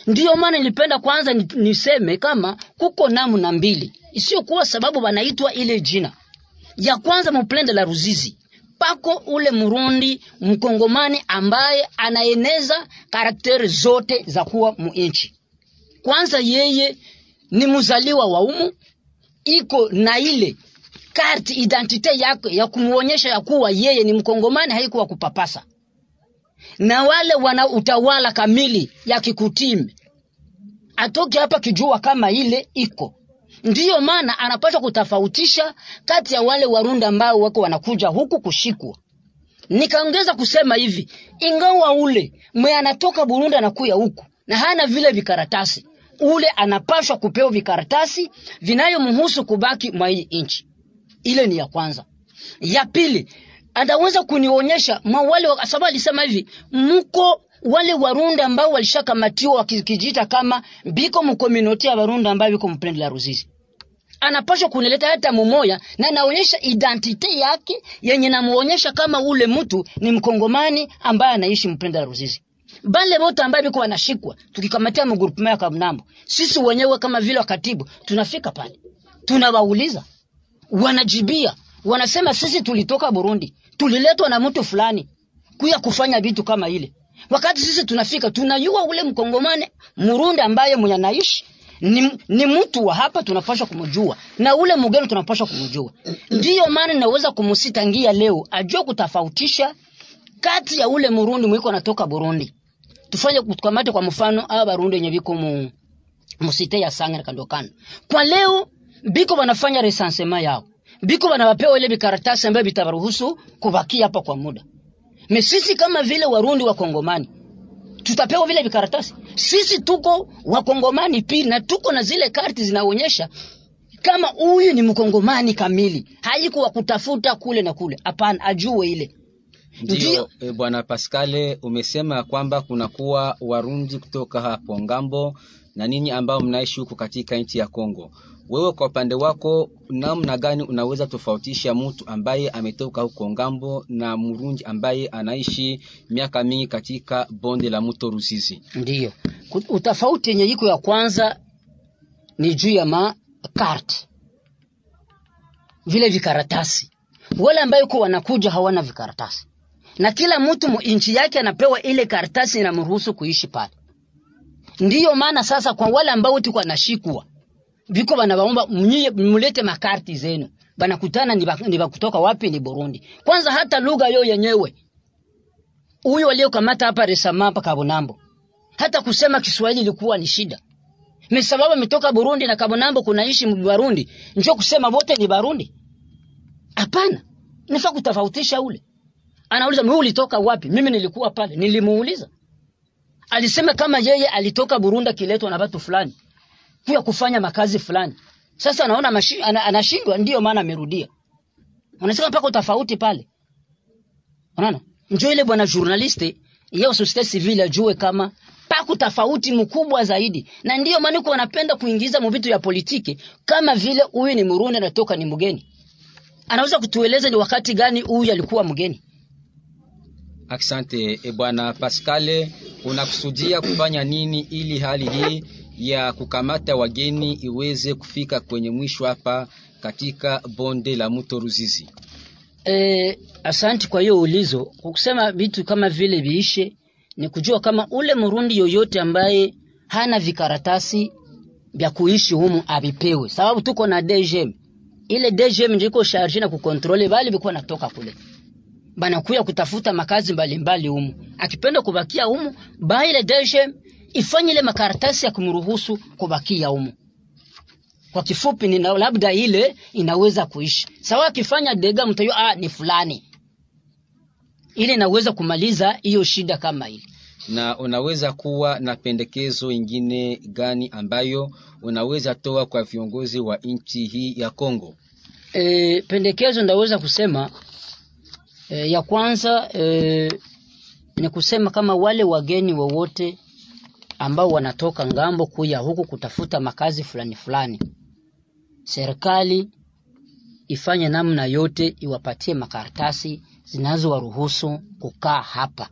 Ndiyo maana nilipenda kwanza niseme kama kuko namna mbili, isiyokuwa sababu wanaitwa ile jina ya kwanza muplende la Ruzizi pako ule Murundi mkongomani ambaye anaeneza karakteri zote za kuwa muinchi. Kwanza yeye ni mzaliwa wa umu, iko na ile karti identite yake ya kumuonyesha ya kuwa yeye ni mkongomani, haikuwa kupapasa. Na wale wana utawala kamili ya kikutime atoke hapa kijua kama ile iko ndiyo maana anapaswa kutafautisha kati ya wale Warunda ambao wako wanakuja huku kushikwa. Nikaongeza kusema hivi, ingawa ule mwe anatoka Burundi anakuya huku na hana vile vikaratasi, ule anapaswa kupewa vikaratasi vinayomhusu kubaki mwa hii nchi. Ile ni ya kwanza. Ya pili, anaweza kunionyesha mawale, sababu alisema hivi, mko wale Warundi ambao walishakamatiwa wakijiita kama biko mkominoti ya Warundi ambao biko mpende la Ruzizi anapaswa kunileta hata mumoya na naonyesha identite yake yenye namuonyesha kama ule mtu ni mkongomani ambaye anaishi mpenda la Ruzizi. Bale wote ambao biko wanashikwa tukikamatia mgrupu ya Kamnambo, sisi wenyewe kama vile wakatibu tunafika pale, tunawauliza, wanajibia, wanasema sisi tulitoka Burundi, tuliletwa na mtu fulani kuya kufanya vitu kama ile. Wakati sisi tunafika tunayua ule mkongomane Murundi ambaye mwenye anaishi ni, ni mtu wa hapa tunapaswa kumjua na ule mgeni tunapaswa kumjua. Ndiyo maana naweza kumsitangia leo ajue kutofautisha kati ya ule Murundi mwiko anatoka Burundi. Tufanye kutukamate kwa mfano aba Barundi wenye biko mu musite ya sanga kando kando. Kwa leo biko wanafanya recensement yao. Biko wanawapewa ile vikaratasi ambayo vitawaruhusu kubakia hapa kwa muda. Me sisi kama vile Warundi wa Kongomani tutapewa vile vikaratasi. Sisi tuko wakongomani pili na tuko na zile karti zinaonyesha kama huyu ni mkongomani kamili, haiko wa kutafuta kule na kule. Hapana, ajue ile Ndiyo, e, bwana Pascale, umesema kwamba kunakuwa Warundi kutoka hapo ng'ambo na ninyi ambao mnaishi huko katika nchi ya Kongo. Wewe kwa upande wako, namna gani unaweza tofautisha mtu ambaye ametoka huko ng'ambo na Murundi ambaye anaishi miaka mingi katika bonde la mto Ruzizi? ndiyo utafauti yenye iko ya kwanza ni juu ya makarte, vile vikaratasi. Wale ambayo uko wanakuja hawana vikaratasi, na kila mtu mu nchi yake anapewa ile karatasi inamruhusu kuishi pale. Ndiyo maana sasa kwa wale ambao tuko wanashikwa viko banabaomba mnyie mulete makarti zenu, banakutana ni kutoka wapi? Ni Burundi. Kwanza hata lugha yo yenyewe huyo aliyokamata hapa Resama hapa Kabonambo, hata kusema Kiswahili ilikuwa ni shida. Ni sababu ametoka Burundi na Kabonambo kunaishi Barundi, njoo kusema wote ni Barundi? Hapana, nifaa kutofautisha ule. Anauliza mimi ulitoka wapi? Mimi nilikuwa pale, nilimuuliza. Alisema kama yeye alitoka Burundi kiletwa na watu fulani kuya kufanya makazi fulani. Sasa anaona anashindwa, ndiyo maana amerudia. Unasema mpaka tofauti pale, unaona? Njoo ile bwana journaliste yeye societe civile ajue kama pako tofauti mkubwa zaidi, na ndiyo maana uko wanapenda kuingiza mvitu ya politiki, kama vile huyu ni Murundi anatoka ni mgeni. Anaweza kutueleza ni wakati gani huyu alikuwa mgeni? Asante e, bwana Pascale, unakusudia kufanya nini ili hali hii ya kukamata wageni iweze kufika kwenye mwisho hapa katika bonde la mto Ruzizi? E, asanti kwa hiyo ulizo. Kwa kusema vitu kama vile viishe, ni kujua kama ule Murundi yoyote ambaye hana vikaratasi vya kuishi humu avipewe, sababu tuko na DGM. Ile DGM ndio iko na kukontrole bali biko natoka kule banakuya kutafuta makazi mbalimbali humu. Akipenda kubakia humu, baile deje ifanye ile makaratasi ya kumruhusu kubakia humu. Kwa kifupi ni labda ile inaweza kuishi. Sawa akifanya dega mtayo ah, ni fulani. Ile inaweza kumaliza hiyo shida kama ile. Na unaweza kuwa na pendekezo ingine gani ambayo unaweza toa kwa viongozi wa nchi hii ya Kongo? E, pendekezo ndaweza kusema e, ya kwanza e, ni kusema kama wale wageni wowote ambao wanatoka ng'ambo kuya huku kutafuta makazi fulani fulani, serikali ifanye namna yote iwapatie makaratasi zinazowaruhusu kukaa hapa,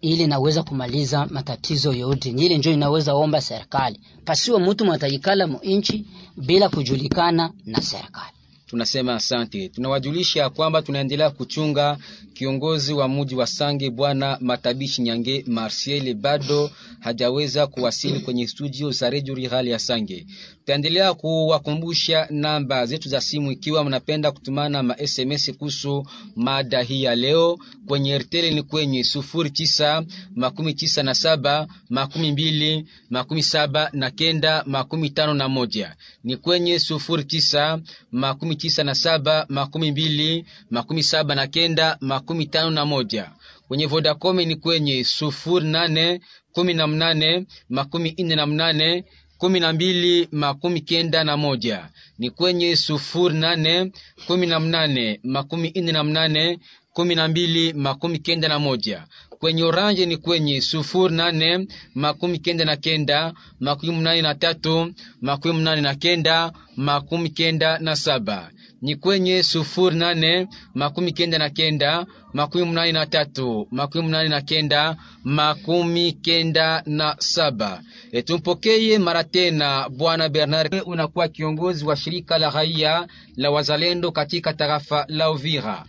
ili naweza kumaliza matatizo yote. Ile njoo inaweza omba serikali, pasiwe mtu mataikala mu nchi bila kujulikana na serikali. Tunasema asante. Tunawajulisha kwamba tunaendelea kuchunga kiongozi wa muji wa Sange bwana Matabishi Nyange Martial bado hajaweza kuwasili kwenye studio za Radio Rural ya Sange. Tutaendelea kuwakumbusha namba zetu za simu ikiwa mnapenda kutumana ma SMS kuhusu mada hii ya leo. Kwenye RTL ni kwenye sufuri tisa makumi tisa na saba makumi mbili makumi saba na kenda makumi tano na moja ni kwenye sufuri tisa makumi tisa na saba makumi mbili makumi saba na kenda makumi tano na moja kwenye Vodacom ni kwenye sufuri nane kumi na mnane makumi ine na mnane kumi na mbili makumi kenda na moja. Ni kwenye sufuri nane kumi na mnane makumi ine na mnane kumi na mbili makumi kenda na moja. Kwenye Orange ni kwenye sufuri nane makumi kenda na kenda makumi mnane na tatu makumi mnane na kenda makumi kenda na saba ni kwenye sufuri nane makumi kenda na kenda makumi mnane na tatu makumi mnane na kenda makumi kenda na saba. E, tumpokeye mara tena Bwana Bernard, unakuwa kiongozi wa shirika la raia la wazalendo katika tarafa la Uvira.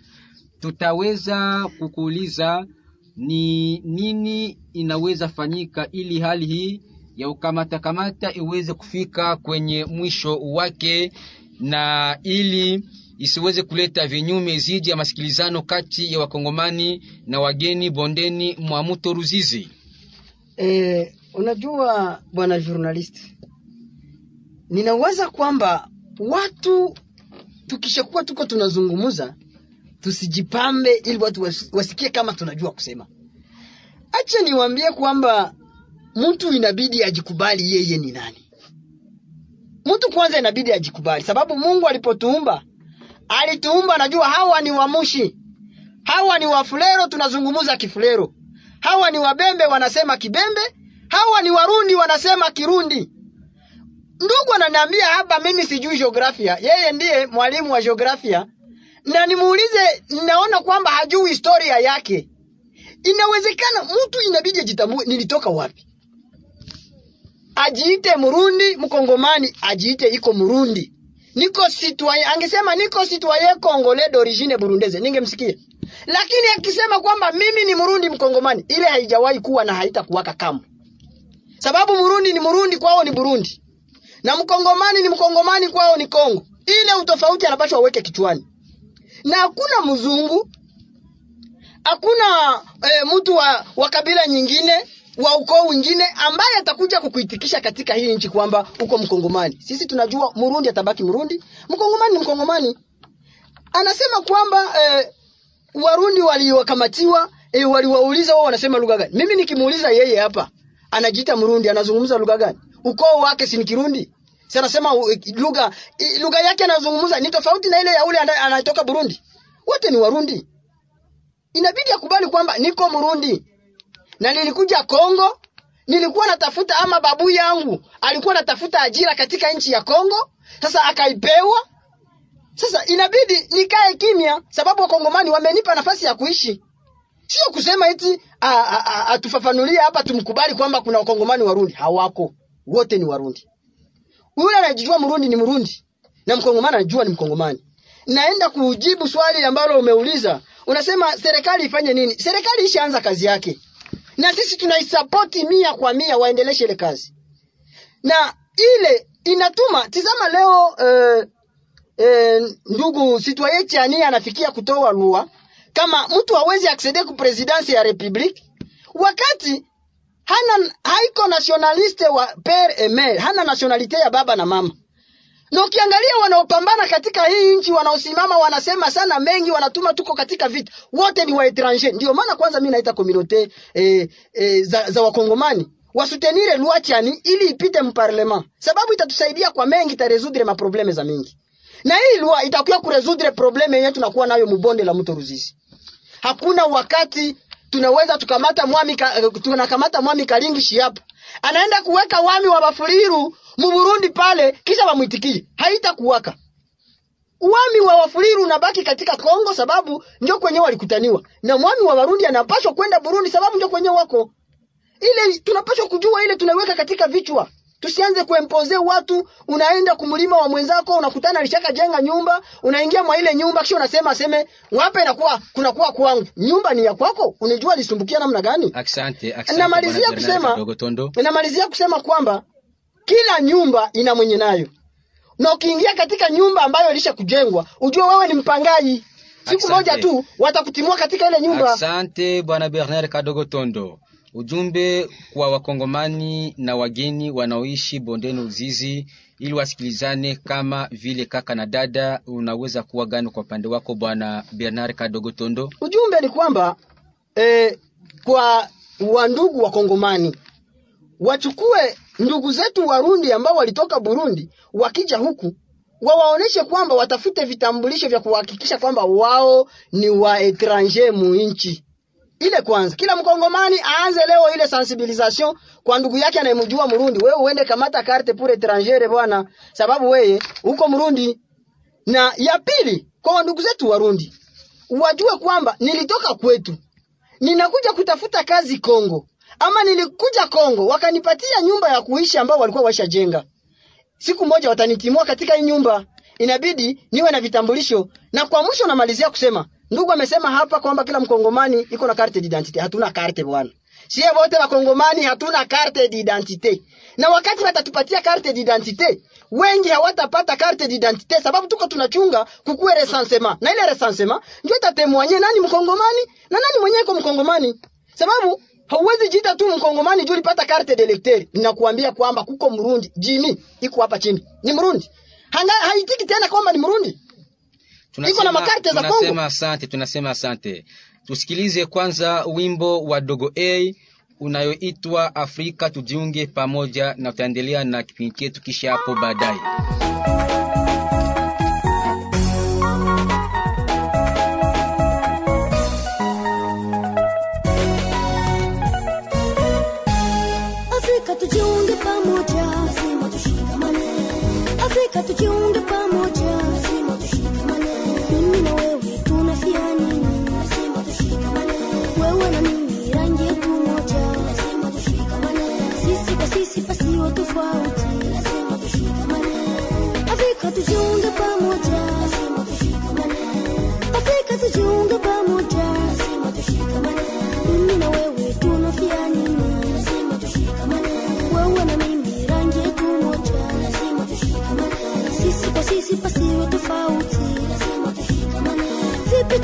Tutaweza kukuuliza ni nini inaweza fanyika ili hali hii ya ukamata kamata iweze kufika kwenye mwisho wake na ili isiweze kuleta vinyume zidi ya masikilizano kati ya wakongomani na wageni bondeni mwa mto Ruzizi. Eh, unajua bwana journalist, ninawaza kwamba watu tukishakuwa tuko tunazungumza tusijipambe ili watu wasikie kama tunajua kusema. Acha niwaambie kwamba mtu inabidi ajikubali yeye ni nani. Mtu kwanza inabidi ajikubali, sababu Mungu alipotuumba alituumba, najua hawa ni wamushi, hawa ni wafulero, tunazungumuza kifulero, hawa ni wabembe, wanasema kibembe, hawa ni warundi, wanasema kirundi. Ndugu ananiambia hapa, mimi sijui jiografia, yeye ndiye mwalimu wa jiografia, na nimuulize, ninaona kwamba hajui historia yake. Inawezekana mtu inabidi ajitambue, nilitoka wapi, ajiite Murundi, Mkongomani ajiite iko Murundi, niko citoyen. Angesema niko citoyen congolais d'origine burundese, ningemsikia. Lakini akisema kwamba mimi ni Murundi Mkongomani, ile haijawahi kuwa na haitakuwaka kamwe, sababu Murundi ni Murundi, kwao ni Burundi, na Mkongomani ni Mkongomani, kwao ni Kongo. Ile utofauti anapaswa aweke kichwani, na hakuna mzungu hakuna e, mtu wa, wa kabila nyingine wa ukoo mwingine ambaye atakuja kukuitikisha katika hii nchi kwamba uko mkongomani. Sisi tunajua Murundi atabaki Murundi, mkongomani ni mkongomani. Anasema kwamba eh, Warundi waliokamatiwa eh, waliwauliza wao wanasema lugha gani? Mimi nikimuuliza yeye hapa anajiita Murundi, anazungumza lugha gani? Ukoo wake si Kirundi? Si anasema uh, lugha lugha yake anazungumza ni tofauti na ile ya ule anayetoka Burundi. Wote ni Warundi inabidi akubali kwamba niko Murundi na nilikuja Kongo, nilikuwa natafuta ama babu yangu alikuwa natafuta ajira katika nchi ya Kongo, sasa akaipewa. Sasa inabidi nikae kimya, sababu wakongomani wamenipa nafasi ya kuishi, sio kusema eti atufafanulie hapa tumkubali kwamba kuna wakongomani Warundi. Hawako, wote ni Warundi. Yule anajijua Murundi ni Murundi na mkongomani anajua ni mkongomani. Naenda kujibu swali ambalo umeuliza, unasema serikali ifanye nini? Serikali ishaanza kazi yake, na sisi tunaisapoti mia kwa mia, waendeleshe ile kazi, na ile inatuma. Tizama leo eh, eh, ndugu sitwaye chani anafikia kutoa lua kama mtu hawezi aksede ku presidency ya republique wakati hana haiko nationaliste wa pere et hana nationalite ya baba na mama. Na ukiangalia wanaopambana katika hii nchi, wanaosimama wanasema sana mengi, wanatuma tuko katika vita, wote ni waetranger. Ndio maana kwanza mimi naita komunote eh, eh, za, za wakongomani. Wasutenire loi chani ili ipite mparlema, sababu itatusaidia kwa mengi, itaresudre maprobleme za mingi, na hii loi itakuwa kurezudre probleme yenyewe tunakuwa nayo mubonde la mto Ruzizi. Hakuna wakati tunaweza tukamata mwami eh, tunakamata mwami Kalingishi hapa anaenda kuweka wami wa Bafuliru Muburundi pale, kisha wamwitikie, haitakuwaka. Wami wa Wafuliru unabaki katika Kongo sababu ndio kwenye walikutaniwa, na mwami wa Warundi anapaswa kwenda Burundi sababu ndio kwenye wako. Ile tunapaswa kujua, ile tunaiweka katika vichwa. Tusianze kuempoze watu unaenda kumlima wa mwenzako unakutana alishaka jenga nyumba unaingia mwa ile nyumba kisha unasema aseme wape inakuwa kunakuwa kwangu. Nyumba ni ya kwako unajua lisumbukia namna gani? Asante, asante. namalizia kusema namalizia kusema kwamba kila nyumba ina mwenye nayo. Na ukiingia katika nyumba ambayo ilisha kujengwa ujue wewe ni mpangaji. Siku moja tu watakutimua katika ile nyumba. Asante bwana Bernard Kadogo Tondo. Ujumbe kwa wakongomani na wageni wanaoishi bondeni uzizi ili wasikilizane kama vile kaka na dada, unaweza kuwa gani kwa upande wako bwana Bernard Kadogo Tondo? ujumbe ni kwamba eh, kwa wandugu wakongomani wachukue ndugu zetu Warundi ambao walitoka Burundi wakija huku wawaoneshe kwamba watafute vitambulisho vya kuhakikisha kwamba wao ni wa etranger muinchi ile kwanza. Kila mkongomani aanze leo ile sensibilisation kwa ndugu yake anayemjua Murundi. Wewe uende kamata carte pour étranger bwana, sababu wewe uko Murundi. Na ya pili kwa ndugu zetu Warundi wajue kwamba nilitoka kwetu, ninakuja kutafuta kazi Kongo, ama nilikuja Kongo wakanipatia nyumba ya kuishi ambao walikuwa washajenga. Siku moja watanitimua katika hii nyumba, inabidi niwe na vitambulisho. Na kwa mwisho namalizia kusema, ndugu amesema hapa kwamba kila mkongomani iko na carte d'identité. Hatuna carte bwana, sie wote wakongomani hatuna carte d'identité, na wakati watatupatia carte d'identité wengi hawatapata carte d'identité sababu tuko tunachunga kukuwe recensement, na ile recensement ndio itatemwanye nani mkongomani na nani mwenyewe kwa mkongomani, sababu hauwezi jita tu mkongomani juu ulipata carte d'electeur. Ninakuambia kwamba kuko Mrundi jini iko hapa chini, ni Mrundi haitiki tena kwamba ni Mrundi. Iko na makarte za Kongo. tunasema asante, tunasema asante. Tusikilize kwanza wimbo wa Dogo A unayoitwa Afrika tujiunge pamoja, na tutaendelea na kipindi chetu kisha hapo baadaye.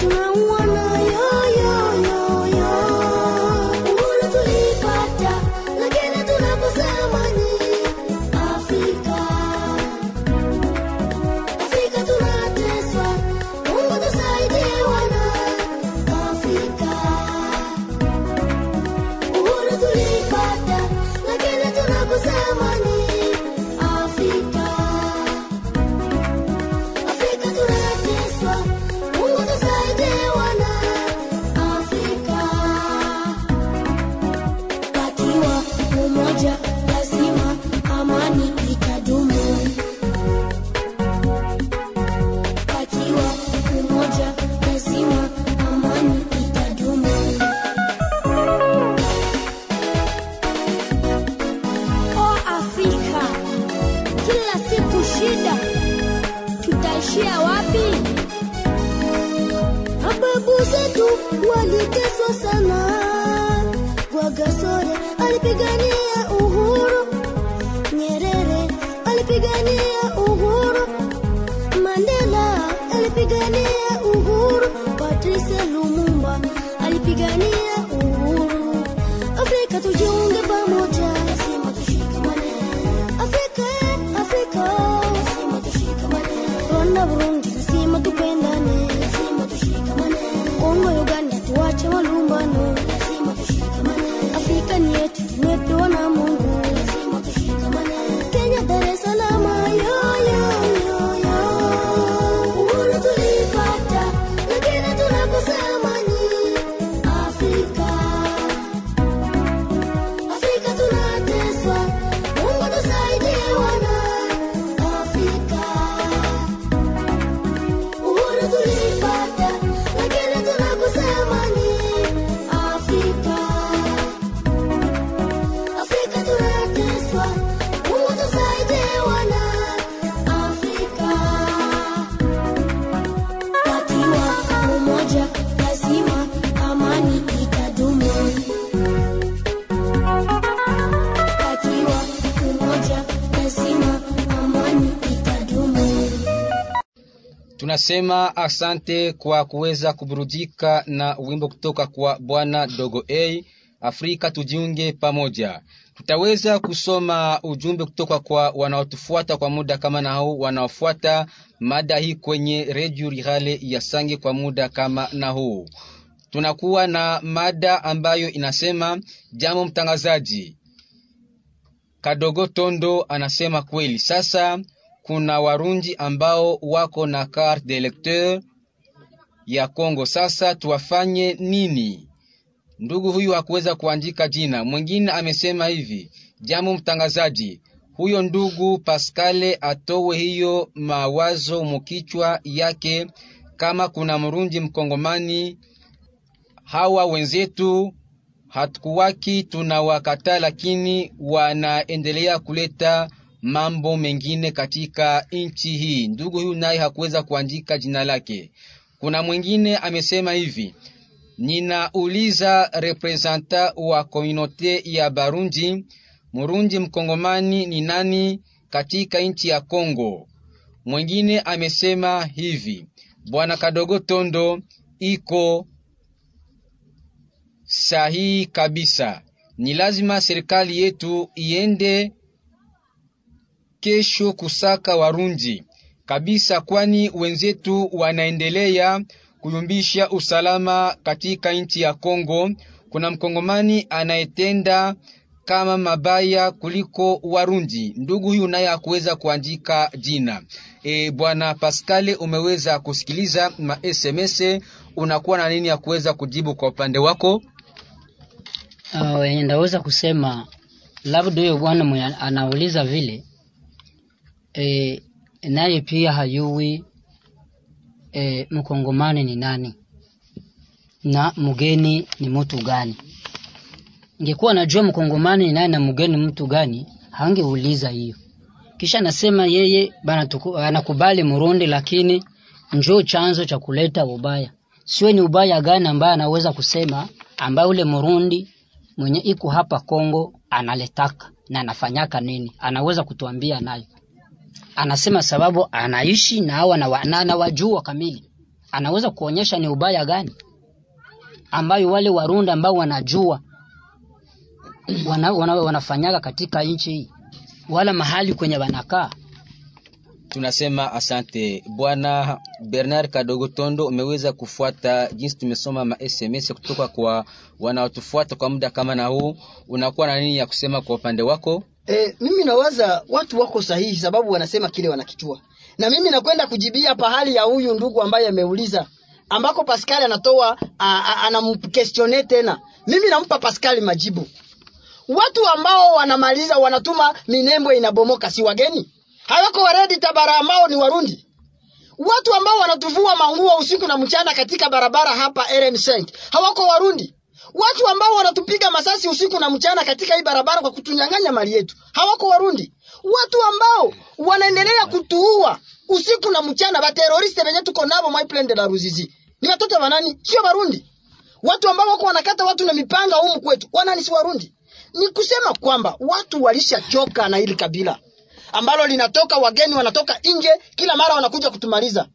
não há tunasema asante kwa kuweza kuburudika na wimbo kutoka kwa bwana Dogo A. Afrika tujiunge pamoja. Tutaweza kusoma ujumbe kutoka kwa wanaotufuata kwa muda kama na huu, wanaofuata mada hii kwenye redio Rihale ya Sange kwa muda kama na huu. Tunakuwa na mada ambayo inasema jambo mtangazaji Kadogo Tondo anasema kweli. Sasa kuna Warundi ambao wako na carte d'electeur ya Kongo. Sasa tuwafanye nini? Ndugu huyu hakuweza kuandika jina. Mwingine amesema hivi, jambo mtangazaji, huyo ndugu Pascale atowe hiyo mawazo mukichwa yake, kama kuna Mrundi mkongomani hawa wenzetu hatukuwaki tunawakataa, lakini wanaendelea kuleta mambo mengine katika nchi hii. Ndugu huyu naye hakuweza kuandika jina lake. Kuna mwingine amesema hivi, ninauliza representa wa komunote ya Barundi, Murundi mkongomani ni nani katika nchi ya Kongo? Mwingine amesema hivi, bwana Kadogo Tondo iko sahihi kabisa. Ni lazima serikali yetu iende kesho kusaka warunji kabisa, kwani wenzetu wanaendelea kuyumbisha usalama katika nchi ya Kongo. Kuna mkongomani anayetenda kama mabaya kuliko Warundi. Ndugu huyu naye hakuweza kuandika jina. E, bwana Pascale, umeweza kusikiliza ma SMS, unakuwa na nini ya kuweza kujibu kwa upande wako? Uh, ndaweza kusema labda huyo bwana anauliza vile e, naye pia hayui e, mkongomani ni nani na mgeni ni mtu gani. Ingekuwa najua mkongomani ni nani na mgeni mtu gani, hangeuliza hiyo. Kisha nasema yeye bana anakubali Murundi, lakini njoo chanzo cha kuleta ubaya. Siwe ni ubaya gani ambaye anaweza kusema ambaye ule Murundi mwenye iko hapa Kongo analetaka na anafanyaka nini, anaweza kutuambia nayo. Anasema sababu anaishi na hawa na wajua kamili, anaweza kuonyesha ni ubaya gani ambayo wale Warunda ambao wanajua wana, wana, wanafanyaga katika nchi hii wala mahali kwenye wanakaa. Tunasema asante bwana Bernard Kadogo Tondo, umeweza kufuata jinsi tumesoma ma SMS kutoka kwa wanaotufuata kwa muda kama na huu. Unakuwa na nini ya kusema kwa upande wako? E, mimi nawaza watu wako sahihi, sababu wanasema kile wanakijua, na mimi nakwenda kujibia pahali ya huyu ndugu ambaye ameuliza, ambako Pascal anatoa anamquestione tena. Mimi nampa Pascal majibu. Watu ambao wanamaliza wanatuma minembo inabomoka, si wageni? hawako waredi tabara ambao ni Warundi. Watu ambao wanatuvua manguo usiku na mchana katika barabara hapa RN5 hawako Warundi. Watu ambao wanatupiga masasi usiku na mchana katika hii barabara kwa kutunyang'anya mali yetu hawako Warundi. Watu ambao wanaendelea kutuua usiku na mchana, bateroriste venye tuko nabo my plan de la Ruzizi ni watoto wa nani? Sio Warundi. Watu ambao wako wanakata watu na mipanga humu kwetu wanani? Si Warundi. Ni kusema kwamba watu walishachoka na hili kabila ambalo linatoka wageni wanatoka nje, kila mara wanakuja kutumaliza.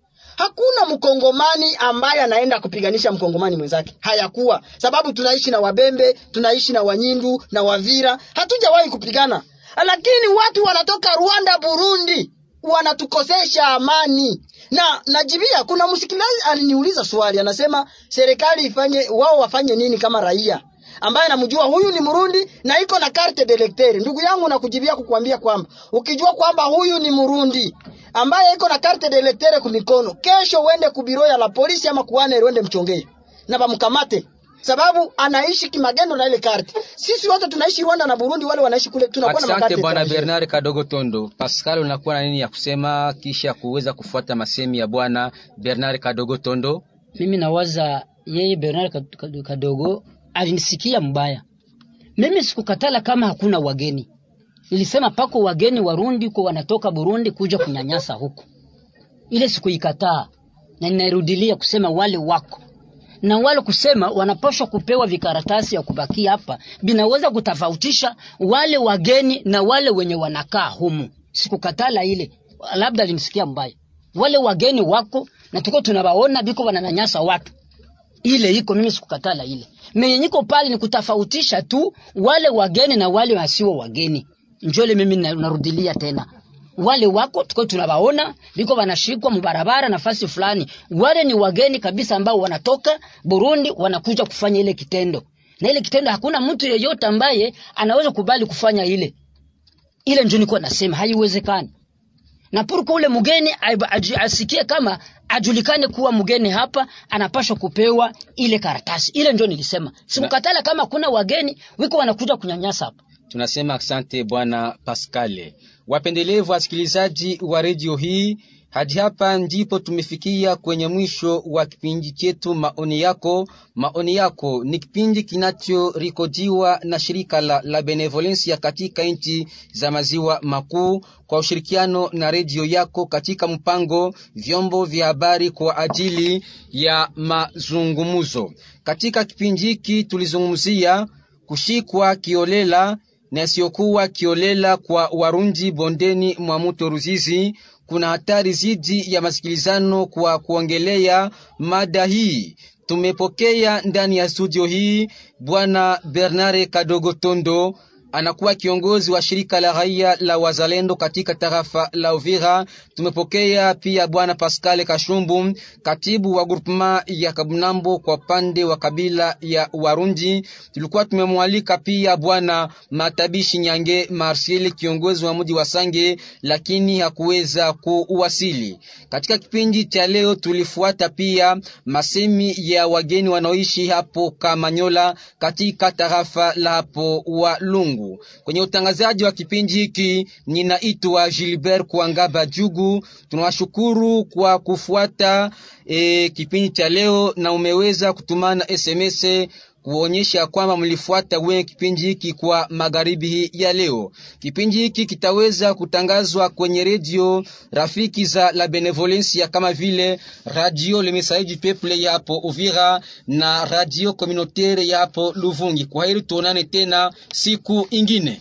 Hakuna mkongomani ambaye anaenda kupiganisha mkongomani mwenzake, hayakuwa sababu. Tunaishi na Wabembe, tunaishi na Wanyindu na Wavira, hatujawahi kupigana, lakini watu wanatoka Rwanda, Burundi wanatukosesha amani na najibia. Kuna msikilizaji aliniuliza swali, anasema serikali ifanye wao wafanye nini kama raia ambaye namjua huyu ni Murundi na iko na carte d'electeur. Ndugu yangu, nakujibia kukuambia kwamba ukijua kwamba huyu ni Murundi ambaye iko na carte de d'electeur kumikono, kesho uende kubiro ya la polisi ama kuane uende mchongee na bamkamate, sababu anaishi kimagendo na ile carte. Sisi wote tunaishi Rwanda na Burundi, wale wanaishi kule, tunakuwa na Asante bwana Bernard Kadogo Tondo. Pascal, unakuwa na nini ya kusema kisha kuweza kufuata masemi ya bwana Bernard Kadogo Tondo? Mimi nawaza yeye Bernard Kad- Kad- Kadogo alinisikia mbaya. Mimi sikukatala kama hakuna wageni, nilisema pako wageni Warundi kwa wanatoka Burundi kuja kunyanyasa huku, ile sikuikataa na ninairudilia kusema wale wako. Na wale kusema wanapaswa kupewa vikaratasi ya kubakia hapa, binaweza kutofautisha wale wageni na wale wenye wanakaa humu. Sikukatala ile, labda alimsikia mbaya. Wale wageni wako na tuko tunabaona biko wananyanyasa watu. Ile iko mimi sikukatala ile. Mimi niko pale ni kutofautisha tu wale wageni na wale wasio wageni njole mimi narudilia tena. Wale wako tuko tunabaona biko wanashikwa mubarabara nafasi fulani. Wale ni wageni kabisa ambao wanatoka Burundi wanakuja kufanya ile kitendo. Na ile kitendo hakuna mtu yeyote ambaye anaweza kubali kufanya ile. Ile ndio nilikuwa nasema haiwezekani. Na purko ule mgeni asikie kama ajulikane kuwa mgeni hapa anapashwa kupewa ile karatasi. Ile ndio nilisema. Simkatala kama kuna wageni wiko wanakuja kunyanyasa hapa Tunasema asante bwana Pascale. Wapendelevu wasikilizaji wa redio hii, hadi hapa ndipo tumefikia kwenye mwisho wa kipindi chetu maoni yako. Maoni yako ni kipindi kinachorikodiwa na shirika la, la Benevolencia katika nchi za maziwa makuu kwa ushirikiano na redio yako katika mpango vyombo vya habari kwa ajili ya mazungumzo. Katika kipindi hiki tulizungumzia kushikwa kiolela na isiyokuwa kiolela kwa Warunji bondeni mwa mto Ruzizi. Kuna hatari zidi ya masikilizano kwa kuongelea mada hii. Tumepokea ndani ya studio hii bwana Bernard Kadogo Tondo anakuwa kiongozi wa shirika la raia la wazalendo katika tarafa la Uvira. Tumepokea pia bwana Pascal Kashumbu, katibu wa grupema ya Kabunambo kwa upande wa kabila ya Warundi. Tulikuwa tumemwalika pia bwana Matabishi Nyange Marsiel, kiongozi wa mji wa Sange, lakini hakuweza kuwasili. Katika kipindi cha leo tulifuata pia masemi ya wageni wanaoishi hapo Kamanyola katika tarafa la hapo Walungu. Kwenye utangazaji wa kipindi hiki ninaitwa Gilbert Kuangaba Jugu. Tunawashukuru kwa kufuata e, kipindi cha leo na umeweza kutumana SMS kuonyesha kwamba mlifuata wenye kipindi hiki kwa magharibi ya leo. Kipindi hiki kitaweza kutangazwa kwenye redio rafiki za la Benevolencia kama vile radio Le Message du Peuple ya hapo Uvira na radio communautaire ya hapo Luvungi. Kwa heri tuonane tena siku ingine.